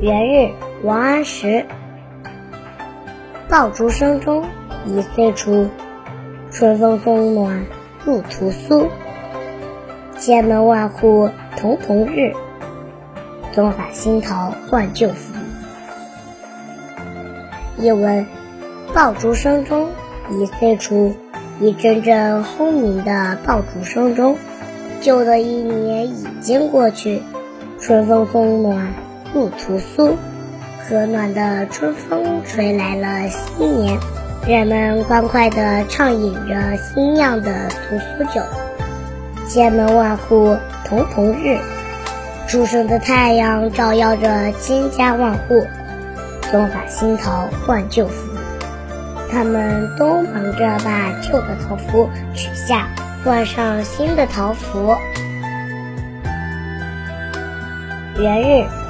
元日，王安石。爆竹声中一岁除，春风送暖入屠苏。千门万户曈曈日，总把新桃换旧符。译文：爆竹声中一岁除，一阵阵轰鸣的爆竹声中，旧的一年已经过去，春风送暖。入屠苏，和暖的春风吹来了新年，人们欢快地畅饮着新酿的屠苏酒。千门万户曈曈日，初升的太阳照耀着千家万户。总把新桃换旧符，他们都忙着把旧的桃符取下，换上新的桃符。元日。